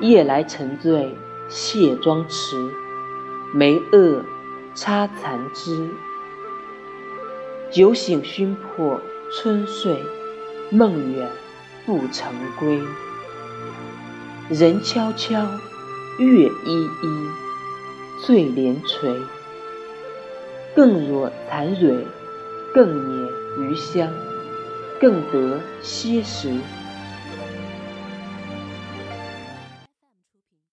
夜来沉醉卸妆迟，眉萼插残枝。酒醒熏破春睡，梦远不成归。人悄悄，月依依，醉帘垂。更若残蕊，更掩余香，更得些时。